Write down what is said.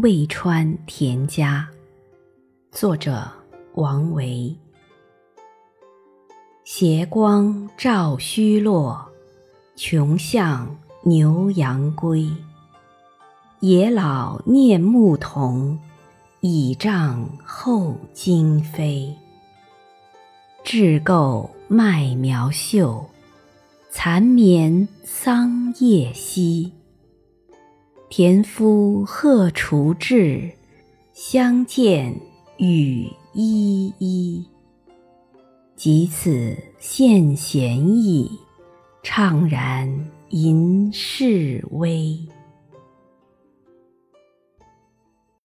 渭川田家，作者王维。斜光照虚落，穷巷牛羊归。野老念牧童，倚杖候惊飞。雉构麦苗秀，蚕眠桑叶稀。田夫荷锄至，相见语依依。及此献闲意，怅然吟世微。